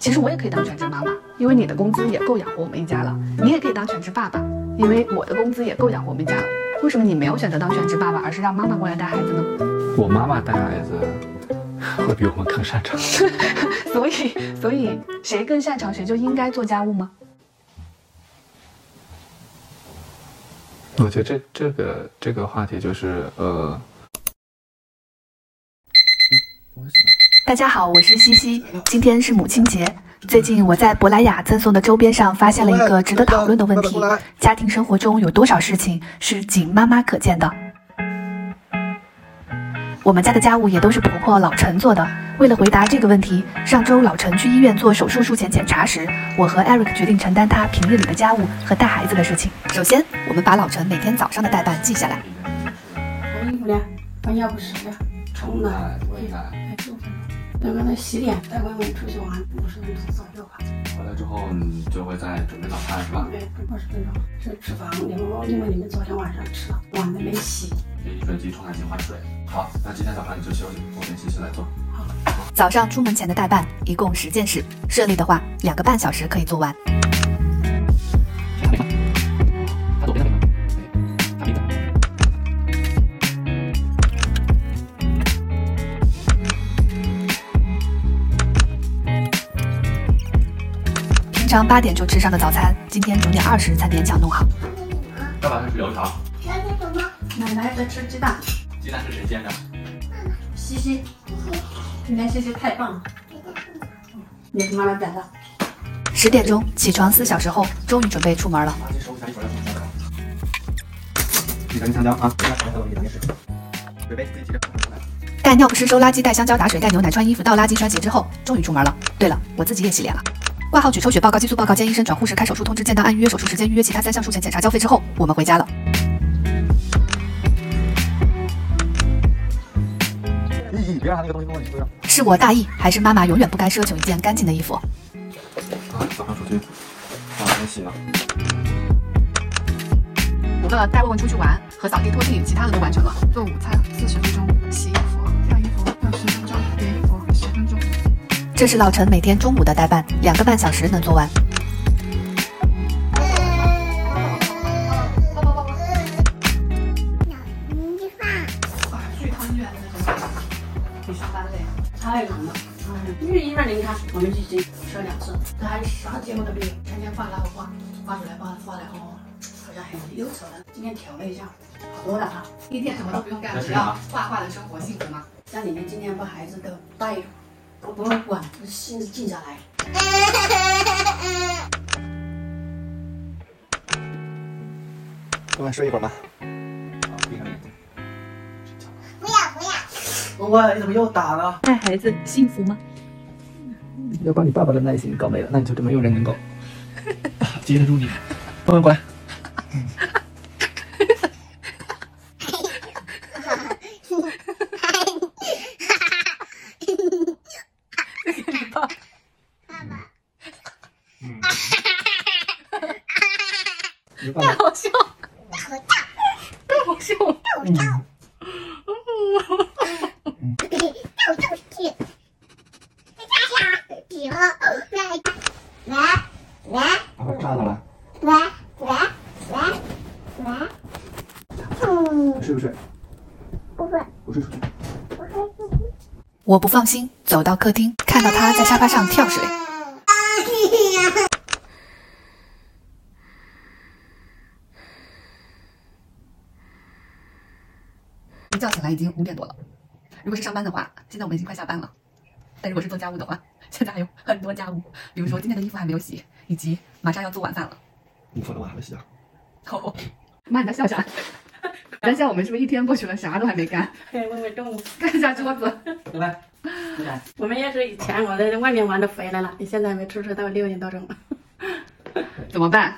其实我也可以当全职妈妈，因为你的工资也够养活我们一家了。你也可以当全职爸爸，因为我的工资也够养活我们一家了。为什么你没有选择当全职爸爸，而是让妈妈过来带孩子呢？我妈妈带孩子会比我们更擅长。所以，所以谁更擅长，谁就应该做家务吗？我觉得这这个这个话题就是呃。大家好，我是西西。今天是母亲节。最近我在珀莱雅赠送的周边上发现了一个值得讨论的问题：家庭生活中有多少事情是仅妈妈可见的？我们家的家务也都是婆婆老陈做的。为了回答这个问题，上周老陈去医院做手术术前检查时，我和 Eric 决定承担他平日里的家务和带孩子的事情。首先，我们把老陈每天早上的代办记下来。换衣服呢？换尿不湿了，冲的，喂奶。等刚才洗脸，带外面出去玩，五十分钟左右吧。回来之后，你就会再准备早餐是吧？对，二十分钟。是脂肪，因为因为你们昨天晚上吃了，碗都没洗。给饮水机、冲干机、换水。好，那今天早上你就休息，我跟西西来做。好。早上出门前的代办一共十件事，顺利的话，两个半小时可以做完。常八点就吃上的早餐，今天九点二十才勉强弄好。要把它吃油条。现在什么？奶奶在吃鸡蛋。鸡蛋是谁煎的？西西。今天西西太棒了。你是妈妈摆的。十点钟起床四小时后，终于准备出门了。垃圾收一下，一会儿要送香蕉。你赶紧香蕉啊！准备自己的。带尿不湿、收垃圾、带香蕉、打水、带牛奶、穿衣服、倒垃圾、穿鞋之后，终于出门了。对了，我自己也洗脸了。挂号取抽血报告、激素报告、见医生、转护士、开手术通知、见到按预约手术时间、预约其他三项术前检查、交费之后，我们回家了。咦，别让他那个东西弄到你身上。是我大意，还是妈妈永远不该奢求一件干净的衣服？啊，早上出去，啊，没洗呢。除了带问问出去玩和扫地拖地，其他的都完成了。做午餐四十分钟，这是老陈每天中午的代办，两个半小时能做完。你上班累，太冷了。因为医院你看，我们已经吃了两次，这还啥节目都没有，天天画那个画，画出来画画来哦，好像很忧愁的。今天调了一下，好多了哈。一天什么都不用干，只要画画的生活幸福吗？家里面今天把孩子都带。我不用管，心静下来。乖乖睡一会儿吗？不要不要。东乖，你怎么又打了？带孩子幸福吗？要把你爸爸的耐心搞没了，那你就没有人能够接得住你。乖乖。太好笑，太好笑，太好笑。睡不睡？不睡。不睡出去。我不放心，走到客厅，看到他在沙发上跳水。已经五点多了。如果是上班的话，现在我们已经快下班了。但如果是做家务的话，现在还有很多家务，比如说今天的衣服还没有洗，以及马上要做晚饭了。衣服都还没洗啊？哦，妈，你在笑啥？咱笑我们是不是一天过去了，啥都还没干？对，问问中午干一下桌子。拜拜。我们也是以前我在外面玩的回来了，你现在还没出去，到六点多钟。怎么办？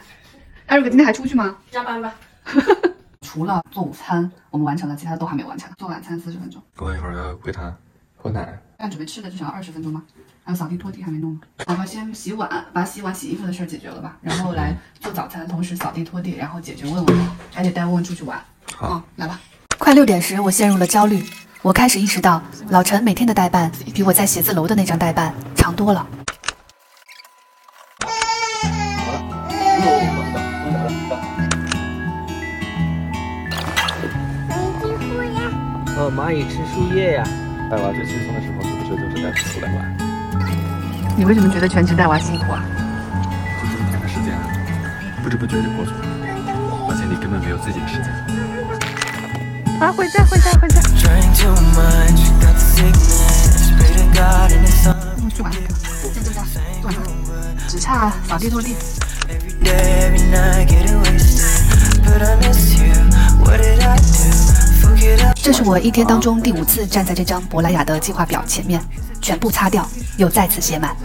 艾瑞克今天还出去吗？加班吧。除了做午餐，我们完成了，其他都还没完成。做晚餐四十分钟。过一会儿要喂他喝奶。按准备吃的至少二十分钟吗？还有扫地拖地还没弄呢。然后先洗碗，把洗碗洗衣服的事儿解决了吧。然后来做早餐，同时扫地拖地，然后解决问问，还得带问问出去玩。好，来吧。快六点时，我陷入了焦虑。我开始意识到，老陈每天的代办比我在写字楼的那张代办长多了。蚂蚁吃树叶呀。带娃最轻松的时候，是不是就是带出来玩？你为什么觉得全职带娃辛苦啊？就这么点的时间，不知不觉就过去了，而且你根本没有自己的时间。啊，回家，回家，回家。Drink too much, got the sickness. Pray to God and it's on 嗯，做完了，在这家做完了，只差扫地拖地。every day, every night, getting wasted. But I miss you. What did I do? 这是我一天当中第五次站在这张珀莱雅的计划表前面，全部擦掉，又再次写满。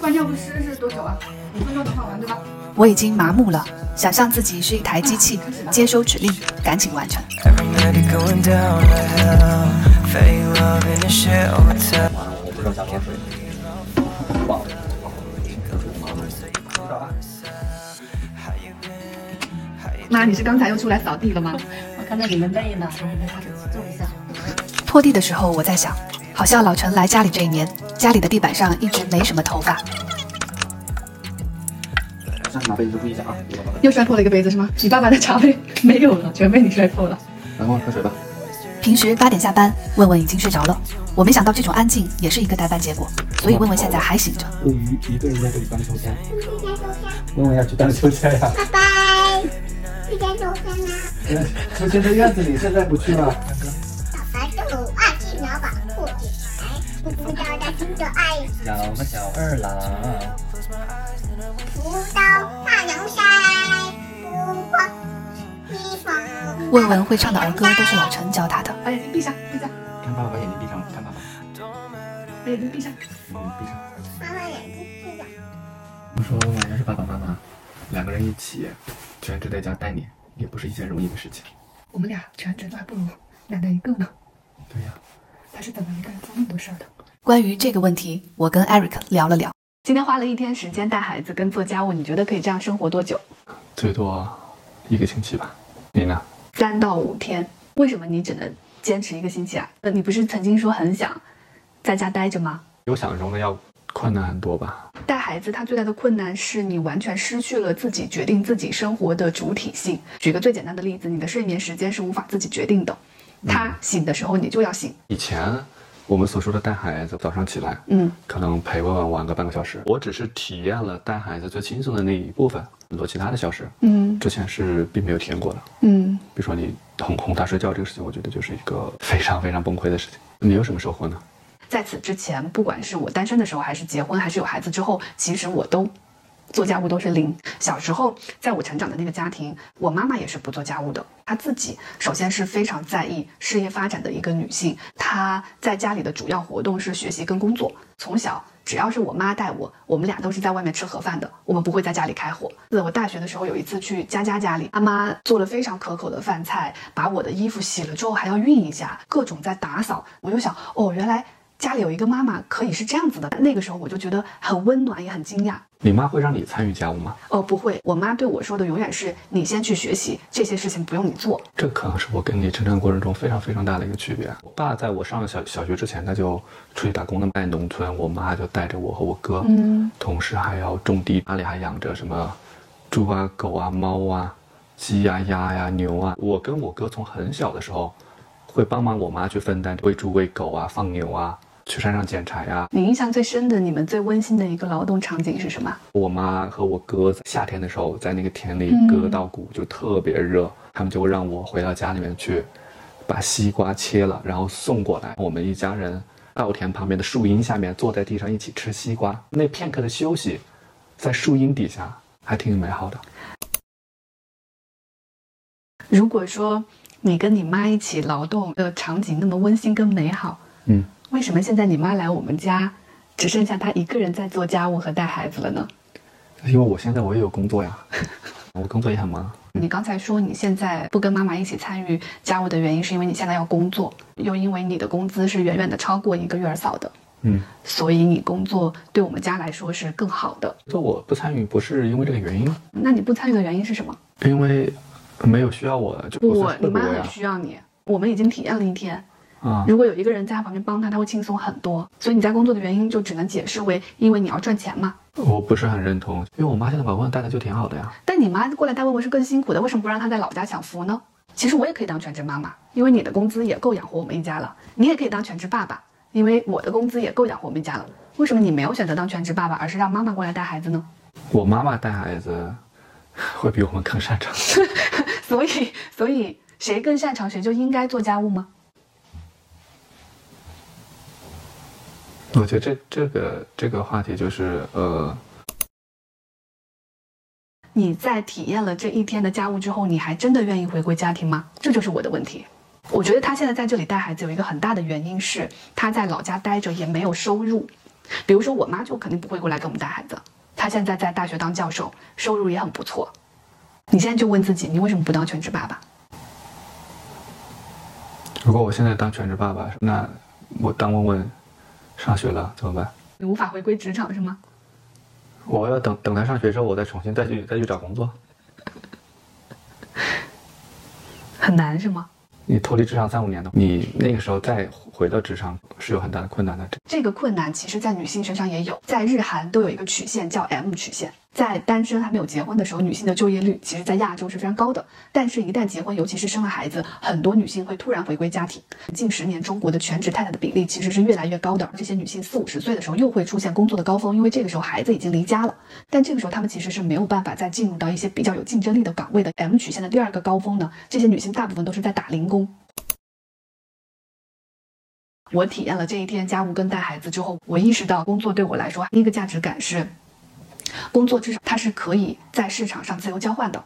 关键不湿是多久啊？五分钟能放完对吧？我已经麻木了，想象自己是一台机器，接收指令，赶紧完成。every night it going down to hell. Fake love in a shit hotel. 完了，我不知道加多少水，妈，你是刚才又出来扫地了吗？我看到你们累了，我给他做一下。拖地的时候，我在想，好像老陈来家里这一年，家里的地板上一直没什么头发。下次拿杯子注意一下啊，又摔破了一个杯子是吗？你爸爸的茶杯 没有了，全被你摔破了。来，帮我喝水吧。平时八点下班，问问已经睡着了。我没想到这种安静也是一个代办结果，所以问问现在还醒着。陆一一个人在这里荡秋千，问问要去荡秋千呀？拜拜。明天周三呢？秋千在院子里，现在不去了。小孩都有爱去拿把破铁鞋，不知道大心的爱，两个小二郎，不到大凉山，不怕披风。问问会唱的儿歌都是老陈教他的。把眼睛闭上，闭上，看爸爸把眼睛闭上，看爸爸，把眼睛闭上。嗯，闭上。妈妈眼睛闭上。我说，要是爸爸妈妈两个人一起全职在家带你，也不是一件容易的事情。我们俩全职都还不如两个人一个呢。对呀、他是怎么一个人做那么多事儿的？关于这个问题，我跟 Eric 聊了聊。今天花了一天时间带孩子跟做家务，你觉得可以这样生活多久？最多一个星期吧。你呢？三到五天。为什么你只能坚持一个星期啊？呃，你不是曾经说很想在家待着吗？有想象中的要困难很多吧。带孩子，他最大的困难是你完全失去了自己决定自己生活的主体性。举个最简单的例子，你的睡眠时间是无法自己决定的，他醒的时候你就要醒。以前我们所说的带孩子，早上起来，嗯，可能陪问问玩个半个小时。我只是体验了带孩子最轻松的那一部分，很多其他的小事，嗯之前是并没有体验过的。嗯，比如说你哄哄他睡觉这个事情，我觉得就是一个非常非常崩溃的事情。你有什么收获呢？在此之前，不管是我单身的时候，还是结婚，还是有孩子之后，其实我都做家务都是零。小时候，在我成长的那个家庭，我妈妈也是不做家务的。她自己首先是非常在意事业发展的一个女性，她在家里的主要活动是学习跟工作。从小只要是我妈带我，我们俩都是在外面吃盒饭的，我们不会在家里开火。我大学的时候有一次去佳佳家里，妈妈做了非常可口的饭菜，把我的衣服洗了之后还要熨一下，各种在打扫。我就想，哦，原来。家里有一个妈妈可以是这样子的，那个时候我就觉得很温暖，也很惊讶。你妈会让你参与家务吗？哦，不会，我妈对我说的永远是你先去学习，这些事情不用你做。这可能是我跟你成长过程中非常非常大的一个区别。我爸在我上了小小学之前，他就出去打工的，在农村，我妈就带着我和我哥，嗯，同时还要种地，家里还养着什么猪啊、狗啊、猫啊、鸡呀、鸭呀、牛啊。我跟我哥从很小的时候，会帮忙我妈去分担喂猪、喂狗啊、放牛啊，去山上捡柴呀、你印象最深的、你们最温馨的一个劳动场景是什么？我妈和我哥在夏天的时候在那个田里嗯割稻谷，就特别热，他们就让我回到家里面去，把西瓜切了，然后送过来。我们一家人稻田旁边的树荫下面坐在地上一起吃西瓜，那片刻的休息，在树荫底下还挺美好的。如果说你跟你妈一起劳动的场景那么温馨跟美好，嗯，为什么现在你妈来我们家，只剩下她一个人在做家务和带孩子了呢？因为我现在我也有工作呀，我工作也很忙。你刚才说你现在不跟妈妈一起参与家务的原因，是因为你现在要工作，又因为你的工资是远远的超过一个月儿嫂的，嗯，所以你工作对我们家来说是更好的。说我不参与不是因为这个原因，那你不参与的原因是什么？因为没有需要我的，就我你妈很。需要你，我们已经体验了一天。啊，如果有一个人在他旁边帮他，他会轻松很多。所以你在工作的原因就只能解释为因为你要赚钱嘛。我不是很认同，因为我妈现在把问问带的就挺好的呀。但你妈过来带问问是更辛苦的，为什么不让她在老家享福呢？其实我也可以当全职妈妈，因为你的工资也够养活我们一家了。你也可以当全职爸爸，因为我的工资也够养活我们一家了。为什么你没有选择当全职爸爸，而是让妈妈过来带孩子呢？我妈妈带孩子会比我们更擅长。所以，所以谁更擅长，谁就应该做家务吗？我觉得这这个这个话题就是呃，你在体验了这一天的家务之后，你还真的愿意回归家庭吗？这就是我的问题。我觉得他现在在这里带孩子有一个很大的原因是他在老家待着也没有收入。比如说我妈就肯定不会过来给我们带孩子，她现在在大学当教授，收入也很不错。你现在就问自己，你为什么不当全职爸爸？如果我现在当全职爸爸，那我当问问上学了怎么办？你无法回归职场是吗？我要等等他上学之后，我再重新再去再去找工作。很难是吗？你脱离职场三五年的，你那个时候再回到职场是有很大的困难的。这个困难其实，在女性身上也有，在日韩都有一个曲线叫 M 曲线。在单身还没有结婚的时候，女性的就业率其实，在亚洲是非常高的。但是，一旦结婚，尤其是生了孩子，很多女性会突然回归家庭。近十年，中国的全职太太的比例其实是越来越高的。这些女性四五十岁的时候，又会出现工作的高峰，因为这个时候孩子已经离家了。但这个时候，她们其实是没有办法再进入到一些比较有竞争力的岗位的。M 曲线的第二个高峰呢，这些女性大部分都是在打零工。我体验了这一天家务跟带孩子之后，我意识到工作对我来说，第一个价值感是，工作至少它是可以在市场上自由交换的。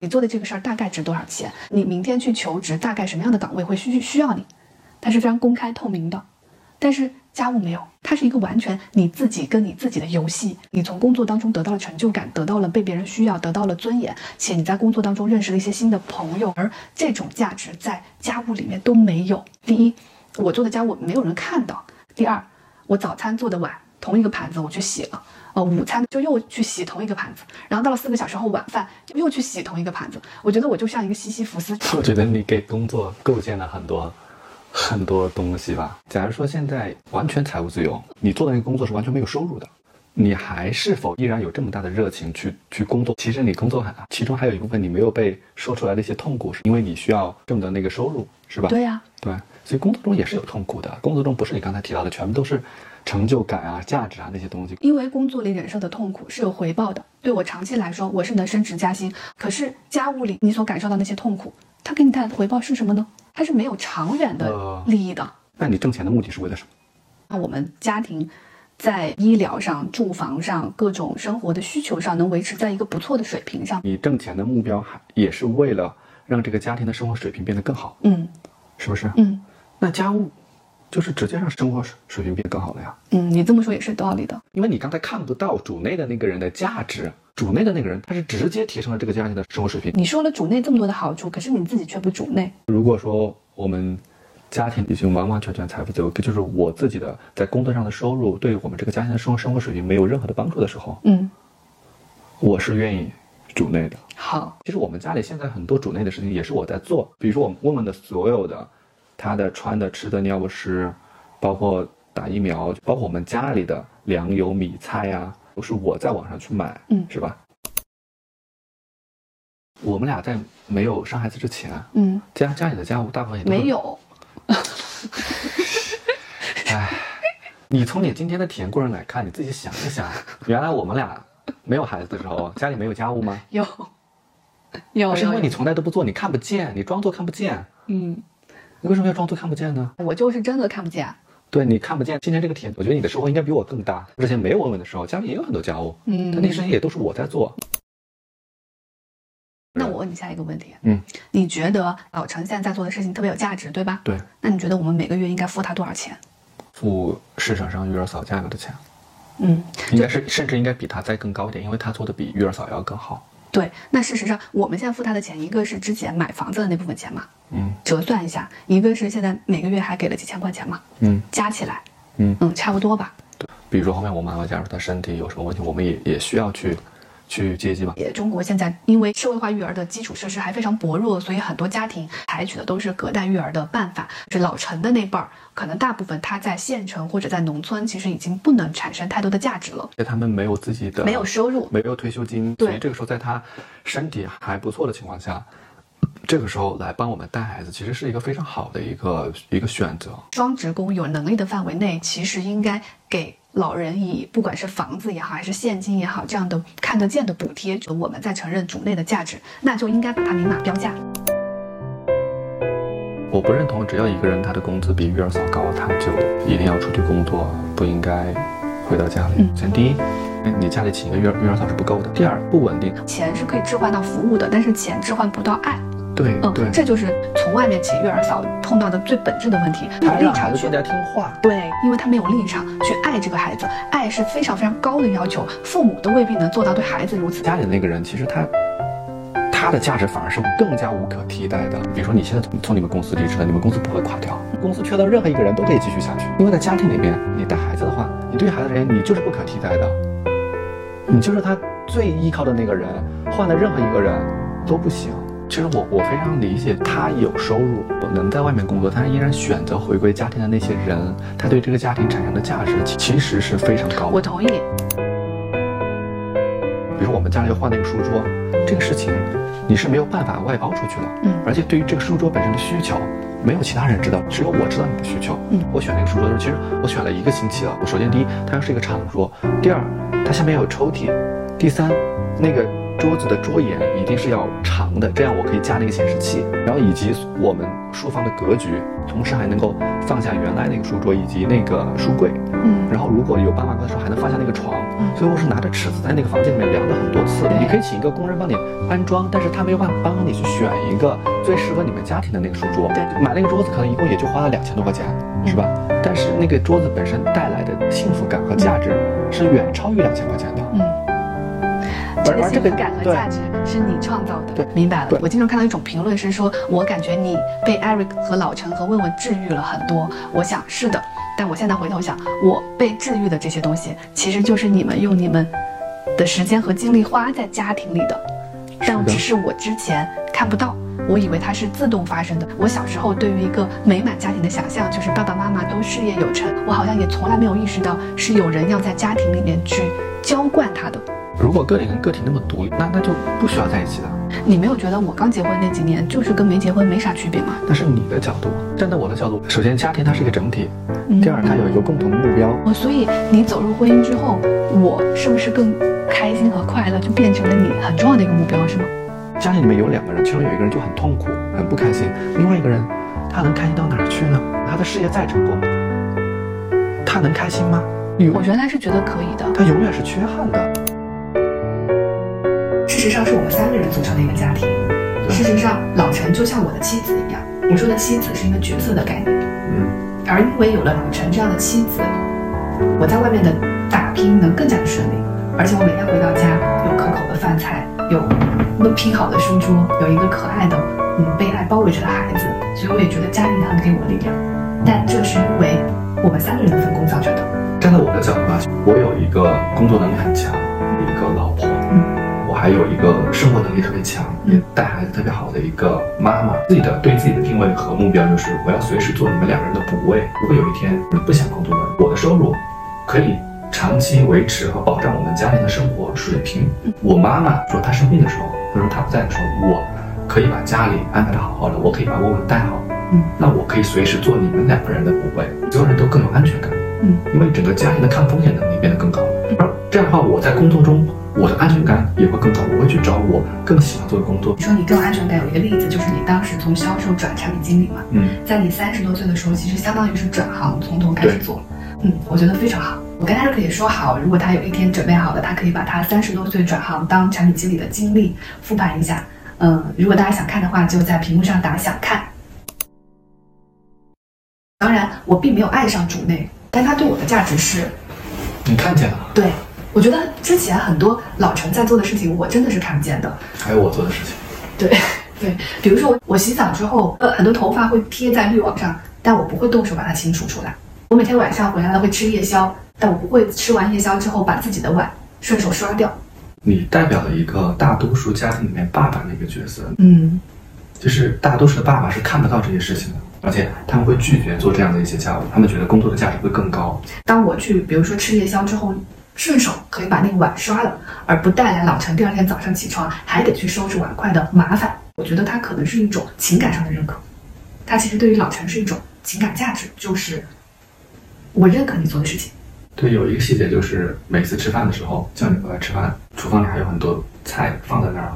你做的这个事儿大概值多少钱？你明天去求职，大概什么样的岗位会需需要你？它是非常公开透明的。但是家务没有，它是一个完全你自己跟你自己的游戏。你从工作当中得到了成就感，得到了被别人需要，得到了尊严，且你在工作当中认识了一些新的朋友，而这种价值在家务里面都没有。第一。我做的家务没有人看到。第二，我早餐做的晚，同一个盘子我去洗了，呃，午餐就又去洗同一个盘子，然后到了四个小时后晚饭又去洗同一个盘子。我觉得我就像一个西西弗斯。我觉得你给工作构建了很多很多东西吧。假如说现在完全财务自由，你做的那个工作是完全没有收入的，你还是否依然有这么大的热情去去工作？其实你工作很，其中还有一部分你没有被说出来的一些痛苦，是因为你需要挣的那个收入，是吧？对呀，对。所以工作中也是有痛苦的，工作中不是你刚才提到的，全部都是成就感啊、价值啊那些东西。因为工作里忍受的痛苦是有回报的，对我长期来说，我是能升职加薪。可是家务里你所感受到那些痛苦，它给你带来的回报是什么呢？它是没有长远的利益的。那你挣钱的目的是为了什么？那我们家庭在医疗上、住房上、各种生活的需求上能维持在一个不错的水平上。你挣钱的目标还也是为了让这个家庭的生活水平变得更好，嗯，是不是？嗯。那家务，就是直接让生活水平变更好了呀。嗯，你这么说也是道理的。因为你刚才看不到主内的那个人的价值，主内的那个人他是直接提升了这个家庭的生活水平。你说了主内这么多的好处，可是你自己却不主内。如果说我们家庭已经完完全全财富自由，就是我自己的在工作上的收入对我们这个家庭的生活生活水平没有任何的帮助的时候，嗯，我是愿意主内的。好，其实我们家里现在很多主内的事情也是我在做，比如说我们问问的所有的。他的穿的、吃的、尿不湿，包括打疫苗，包括我们家里的粮油米菜呀，都是我在网上去买，嗯，是吧？我们俩在没有生孩子之前，嗯，家家里的家务大部分也没有。哎，你从你今天的体验过程来看，你自己想一想，原来我们俩没有孩子的时候，家里没有家务吗？有，有，是因为你从来都不做，你看不见，你装作看不见，嗯。你为什么要装作看不见呢？我就是真的看不见。对你看不见，今天这个体验，我觉得你的收获应该比我更大。之前没有文文的时候，家里也有很多家务，嗯，但那事情也都是我在做。那我问你下一个问题，嗯，你觉得老陈现在在做的事情特别有价值，对吧？对。那你觉得我们每个月应该付他多少钱？付市场上育儿嫂价格的钱。嗯，应该是，甚至应该比他再更高一点，因为他做的比育儿嫂要更好。对，那事实上我们现在付他的钱，一个是之前买房子的那部分钱嘛，嗯，折算一下，一个是现在每个月还给了几千块钱嘛，嗯，加起来，嗯嗯，差不多吧。对，比如说后面我妈妈假如她身体有什么问题，我们也也需要去去接济吧。也中国现在因为社会化育儿的基础设施还非常薄弱，所以很多家庭采取的都是隔代育儿的办法。是老陈的那辈儿，可能大部分他在县城或者在农村，其实已经不能产生太多的价值了，而且他们没有自己的没有收入。没有退休金，对所以这个时候在他身体还不错的情况下，这个时候来帮我们带孩子，其实是一个非常好的一个一个选择。双职工有能力的范围内，其实应该给老人以不管是房子也好，还是现金也好，这样的看得见的补贴。我们在承认主内的价值，那就应该把它明码标价。我不认同，只要一个人他的工资比育儿嫂高，他就一定要出去工作，不应该回到家里。嗯首先第一，你家里请一个育儿育儿嫂是不够的。第二，不稳定。钱是可以置换到服务的，但是钱置换不到爱。嗯，对对，这就是从外面请育儿嫂碰到的最本质的问题。他立场去听话。对，因为他没有立场去爱这个孩子，爱是非常非常高的要求，父母都未必能做到对孩子如此。家里的那个人，其实他他的价值反而是更加无可替代的。比如说你现在从从你们公司离职了，你们公司不会垮掉，公司缺的任何一个人都可以继续下去。因为在家庭里面，你带孩子的话，你对孩子而言，你就是不可替代的，你就是他最依靠的那个人，换了任何一个人都不行。其实我我非常理解他有收入，我能在外面工作，但是依然选择回归家庭的那些人，他对这个家庭产生的价值其其实是非常高的。我同意，比如我们家里要换那个书桌，这个事情你是没有办法外包出去的。嗯而且对于这个书桌本身的需求，没有其他人知道，只有我知道你的需求。嗯我选那个书桌的时候，其实我选了一个星期了。我首先第一，它要是一个长桌；第二，它下面要有抽屉；第三，那个桌子的桌沿一定是要长的，这样我可以加那个显示器。然后以及我们书房的格局，同时还能够放下原来那个书桌以及那个书柜。嗯，然后如果有爸妈的时候，还能放下那个床。所以我是拿着尺子在那个房间里面量了很多次。你可以请一个工人帮你安装，但是他没有办法帮你去选一个最适合你们家庭的那个书桌。对买那个桌子可能一共也就花了两千多块钱，是吧？但是那个桌子本身带来的幸福感和价值是远超于两千块钱的。嗯，这个而这个幸福感和价值是你创造的。对明白了。我经常看到一种评论是说，我感觉你被 Eric 和老陈和问问治愈了很多。我想是的，但我现在回头想，我被治愈的这些东西，其实就是你们用你们的时间和精力花在家庭里的，但只是我之前看不到。我以为它是自动发生的。我小时候对于一个美满家庭的想象，就是爸爸妈妈都事业有成。我好像也从来没有意识到，是有人要在家庭里面去浇灌他的。如果个体跟个体那么独立，那那就不需要在一起的。你没有觉得我刚结婚那几年就是跟没结婚没啥区别吗？那是你的角度，站在我的角度，首先家庭它是一个整体，嗯第二它有一个共同的目标。我所以你走入婚姻之后，我是不是更开心和快乐，就变成了你很重要的一个目标，是吗？家庭里面有两个人，其中有一个人就很痛苦、很不开心，另外一个人他能开心到哪儿去呢？他的事业再成功，他能开心吗？有我原来是觉得可以的。他永远是缺憾的。事实上是我们三个人组成的一个家庭。事实上，老陈就像我的妻子一样。我说的妻子是一个角色的概念。嗯，而因为有了老陈这样的妻子，我在外面的打拼能更加的顺利。而且我每天回到家，有可口的饭菜，有温拼好的书桌，有一个可爱的、嗯被爱包围着的孩子，所以我也觉得家庭很给我力量。但这是因为我们三个人的分工造成的。站在我的角度啊，我有一个工作能力很强，一个老还有一个生活能力特别强，也带孩子特别好的一个妈妈。自己的对自己的定位和目标就是，我要随时做你们两个人的补位。如果有一天你不想工作了，我的收入可以长期维持和保障我们家庭的生活水平。我妈妈说她生病的时候，或者说她不在的时候，我可以把家里安排的好好的，我可以把我们带好。嗯，那我可以随时做你们两个人的补位，所有人都更有安全感。嗯，因为整个家庭的抗风险能力变得更高了。而这样的话，我在工作中我的安全感也会更高，我会去找我更喜欢做的工作你。说你更有安全感，有一个例子就是你当时从销售转产品经理嘛，嗯，在你三十多岁的时候，其实相当于是转行，从头开始做。嗯，我觉得非常好。我跟 Eric 也说好，如果他有一天准备好了，他可以把他三十多岁转行当产品经理的经历复盘一下。嗯，如果大家想看的话，就在屏幕上打想看。当然，我并没有爱上主内，但他对我的价值是你看见了，对。我觉得之前很多老陈在做的事情，我真的是看不见的。还有我做的事情。对 对，比如说我我洗澡之后，呃，很多头发会贴在滤网上，但我不会动手把它清除出来。我每天晚上回来了会吃夜宵，但我不会吃完夜宵之后把自己的碗顺手刷掉。你代表了一个大多数家庭里面爸爸那个角色，嗯就是大多数的爸爸是看不到这些事情的，而且他们会拒绝做这样的一些家务，他们觉得工作的价值会更高。当我去，比如说吃夜宵之后，顺手可以把那个碗刷了，而不带来老陈第二天早上起床还得去收拾碗筷的麻烦。我觉得他可能是一种情感上的认可，他其实对于老陈是一种情感价值，就是我认可你做的事情。对，有一个细节就是每次吃饭的时候叫你过来吃饭，厨房里还有很多菜放在那儿，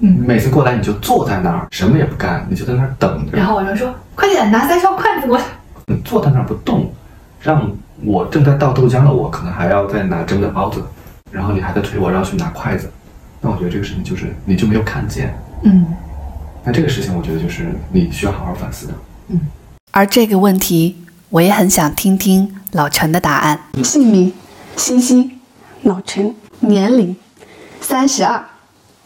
嗯每次过来你就坐在那儿，什么也不干，你就在那儿等着然，后我就说：“快点拿三双筷子过来。你坐在那儿不动，让我正在倒豆浆的我可能还要再拿蒸的包子，然后你还在推我让去拿筷子，那我觉得这个事情就是你就没有看见，”嗯。那这个事情我觉得就是你需要好好反思的。嗯而这个问题，我也很想听听老陈的答案。姓名：西西，老陈，年龄：三十二，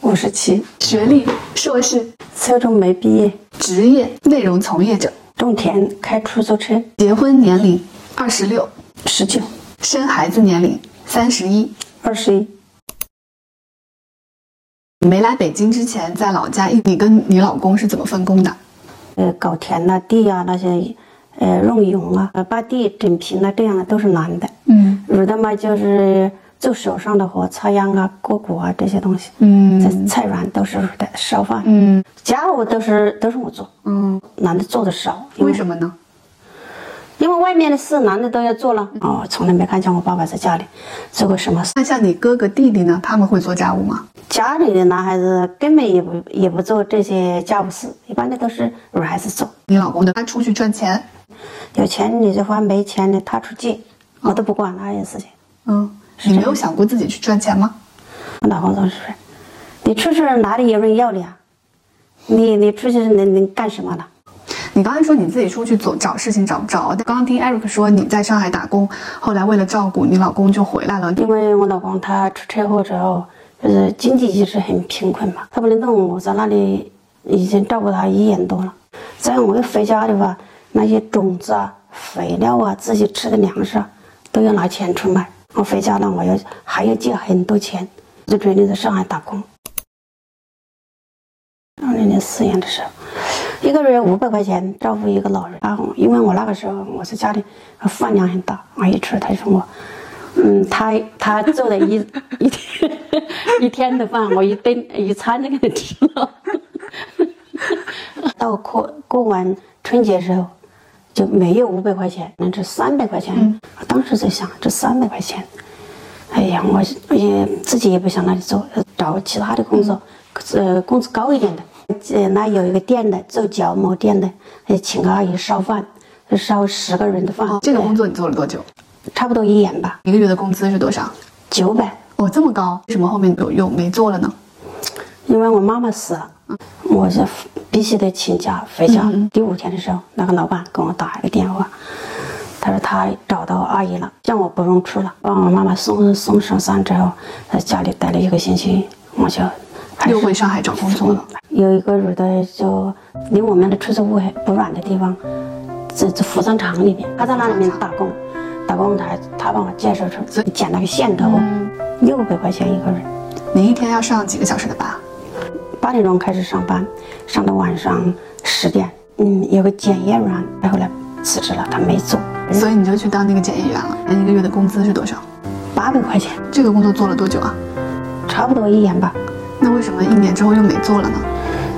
五十七，学历：硕士，初中没毕业，职业：内容从业者，种田，开出租车，结婚年龄：二十六，十九，生孩子年龄：三十一。二十一，没来北京之前，在老家，你跟你老公是怎么分工的？呃，搞田呐、地呀、那些，呃，弄俑啊，呃把地整平了，这样的都是男的。嗯女的嘛，就是做手上的活，插秧啊、割谷啊这些东西。嗯这菜园都是女的，烧饭。嗯家务都是都是我做，嗯，男的做的少。为什么呢？因为外面的事男的都要做了。哦，从来没看见我爸爸在家里做过什么事。那像你哥哥弟弟呢？他们会做家务吗？家里的男孩子根本也不也不做这些家务事，一般的都是女孩子做。你老公的，他出去赚钱，有钱你就花，没钱的他出借，我都不管那些事情。嗯，你没有想过自己去赚钱吗？我老公总是说，你出去哪里有人要你啊？你你出去能能干什么呢？你刚才说你自己出去做找事情找不着，但刚刚听 Eric 说你在上海打工，后来为了照顾你老公就回来了。因为我老公他出车祸之后，就是经济一直很贫困嘛，他不能动，我在那里已经照顾他一年多了。这样我一回家的话，那些种子啊、肥料啊、自己吃的粮食啊，都要拿钱出买。我回家了，我要还要借很多钱，就决定在上海打工。二零零四年的时候，一个月五百块钱照顾一个老人。然后因为我那个时候我在家里饭量很大，我一吃他就说我。嗯，他他做的一一天一天的饭，我一顿一餐都给他吃了。到过过完春节时候，就没有五百块钱，那这三百块钱。我当时在想，这三百块钱，哎呀，我我也自己也不想那里做，找其他的工作，呃，工资高一点的。呃，那有一个店的做角膜店的，呃请个阿姨烧饭，烧十个人的饭。这个工作你做了多久？差不多一年吧，一个月的工资是多少？九百。哦，这么高，为什么后面又又没做了呢？因为我妈妈死了，我是必须得请假回家。第五天的时候，那个老板给我打一个电话，他说他找到阿姨了，叫我不用去了，把我妈妈送送上山之后，在家里待了一个星期，我就又回上海找工作了。有一个女的就离我们的出租屋很不远的地方，在在服装厂里面，她在那里面打工，打工她她帮我介绍出，剪了个线头，六百块钱一个人。你一天要上几个小时的班？八点钟开始上班，上到晚上十点。嗯，有个检验员，后来辞职了，他没做，所以你就去当那个检验员了。一个月的工资是多少？八百块钱，这个工作做了多久啊？差不多一年吧。那为什么一年之后又没做了呢？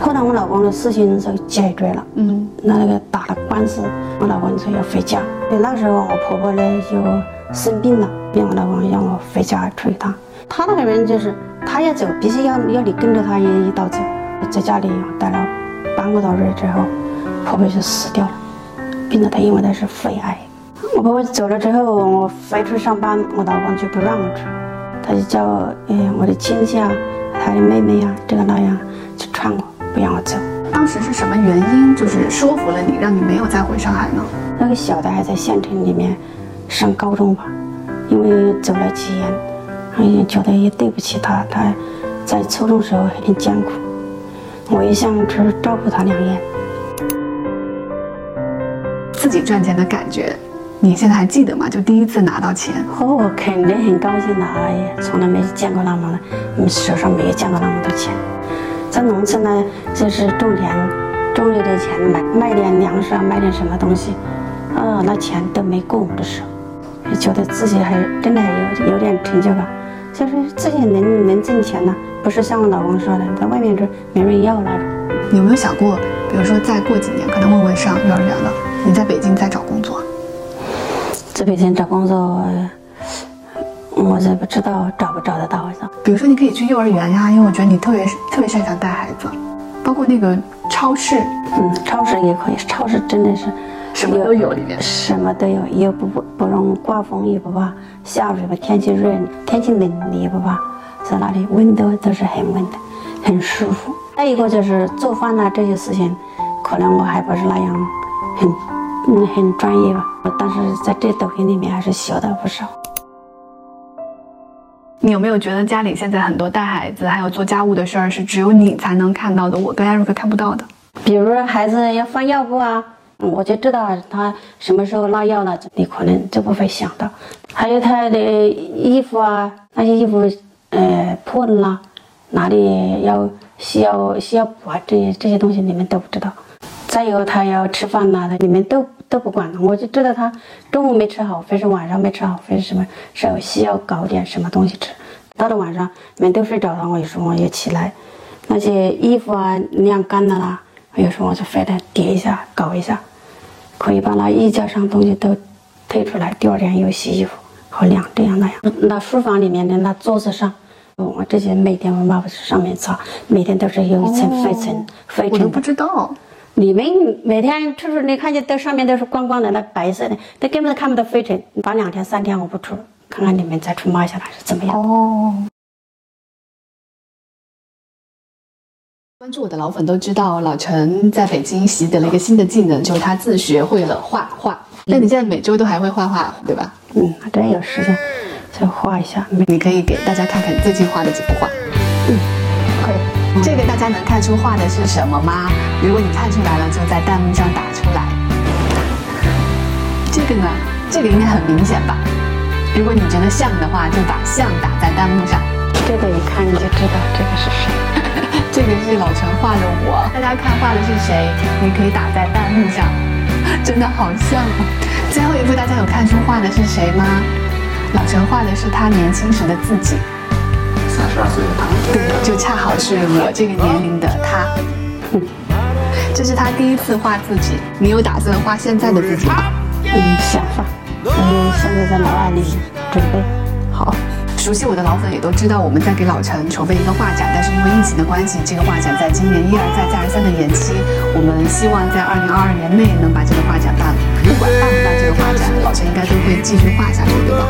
后来我老公的事情就解决了，嗯，那那个打了官司，我老公说要回家。对，那时候我婆婆呢就生病了，病我老公让我回家去一趟。他那个人就是，他要走，必须要要你跟着他一一道走。在家里待了半个多月之后，婆婆就死掉了，病了她因为她是肺癌。我婆婆走了之后，我回去上班，我老公就不让我去，他就叫哎我的亲戚啊，他的妹妹啊，这个那样去劝我，不让我走。当时是什么原因，就是说服了你，让你没有再回上海呢？那个小的还在县城里面上高中吧，因为走了几年，哎，觉得也对不起他，他在初中时候很艰苦，我一向只照顾他两年。自己赚钱的感觉，你现在还记得吗？就第一次拿到钱，哦，肯定很高兴的，哎呀，从来没见过那么，你手上没有见过那么多钱。在农村呢，就是种田，种了点钱买卖点粮食啊，卖点什么东西，啊，那钱都没过我的手，就觉得自己还真的还有有点成就感，就是自己能能挣钱呢，不是像我老公说的，在外面就没人要那种。你有没有想过，比如说再过几年，可能问问上幼儿园了，你在北京再找工作？在北京找工作，我也不知道找不找得到。比如说，你可以去幼儿园呀，因为我觉得你特别特别擅长带孩子，包括那个超市，嗯，超市也可以，超市真的是什么都有里面。什么都有，又不不不容刮风，也不怕下雨吧，天气热，天气冷你也不怕，在那里温度都是很温的，很舒服。再一个就是做饭呐、这些事情，可能我还不是那样很嗯很专业吧，但是在这抖音里面还是学到不少。你有没有觉得家里现在很多带孩子还有做家务的事儿是只有你才能看到的，我跟艾瑞克看不到的？比如说孩子要放尿布啊，嗯我就知道他什么时候拉尿了，你可能就不会想到。还有他的衣服啊，那些衣服呃破了，哪里要需要需要补啊，这些这些东西你们都不知道。再有他要吃饭啦，你们都都不管了，我就知道他中午没吃好，非是晚上没吃好，非是什么时候需要搞点什么东西吃。到了晚上你们都睡着了，我有时候我也起来，那些衣服啊晾干了啦，有时候我就非得叠一下搞一下，可以把那衣架上东西都推出来，第二天又洗衣服好晾这样那样。那书房里面的那桌子上，我这些每天我抹布上面擦，每天都是有一层灰尘，灰尘的我都不。知道。你们每天出去，你看见都上面都是光光的，那白色的，都根本都看不到灰尘。把两天三天我不出，看看你们再出抹下来是怎么样。哦。关注我的老粉都知道，老陈在北京习得了一个新的技能，就是他自学会了画画。那你现在每周都还会画画，对吧？嗯，真有时间再画一下。你可以给大家看看你最近画的几幅画。嗯。这个大家能看出画的是什么吗？如果你看出来了，就在弹幕上打出来。这个呢，这个应该很明显吧？如果你觉得像的话，就把像打在弹幕上。这个一看你就知道这个是谁。这个是老陈画的我，大家看画的是谁？你可以打在弹幕上，真的好像哦。最后一幅大家有看出画的是谁吗？老陈画的是他年轻时的自己，三十二岁的他，对，就恰好是我这个年龄的他。嗯，这是他第一次画自己。你有打算画现在的自己吗？嗯，想法，嗯，现在在脑海里准备好。熟悉我的老粉也都知道，我们在给老陈筹备一个画展，但是因为疫情的关系，这个画展在今年一而再、再而三的延期。我们希望在二零二二年内能把这个画展办了。不管办不办这个画展，老陈应该都会继续画下去，对吧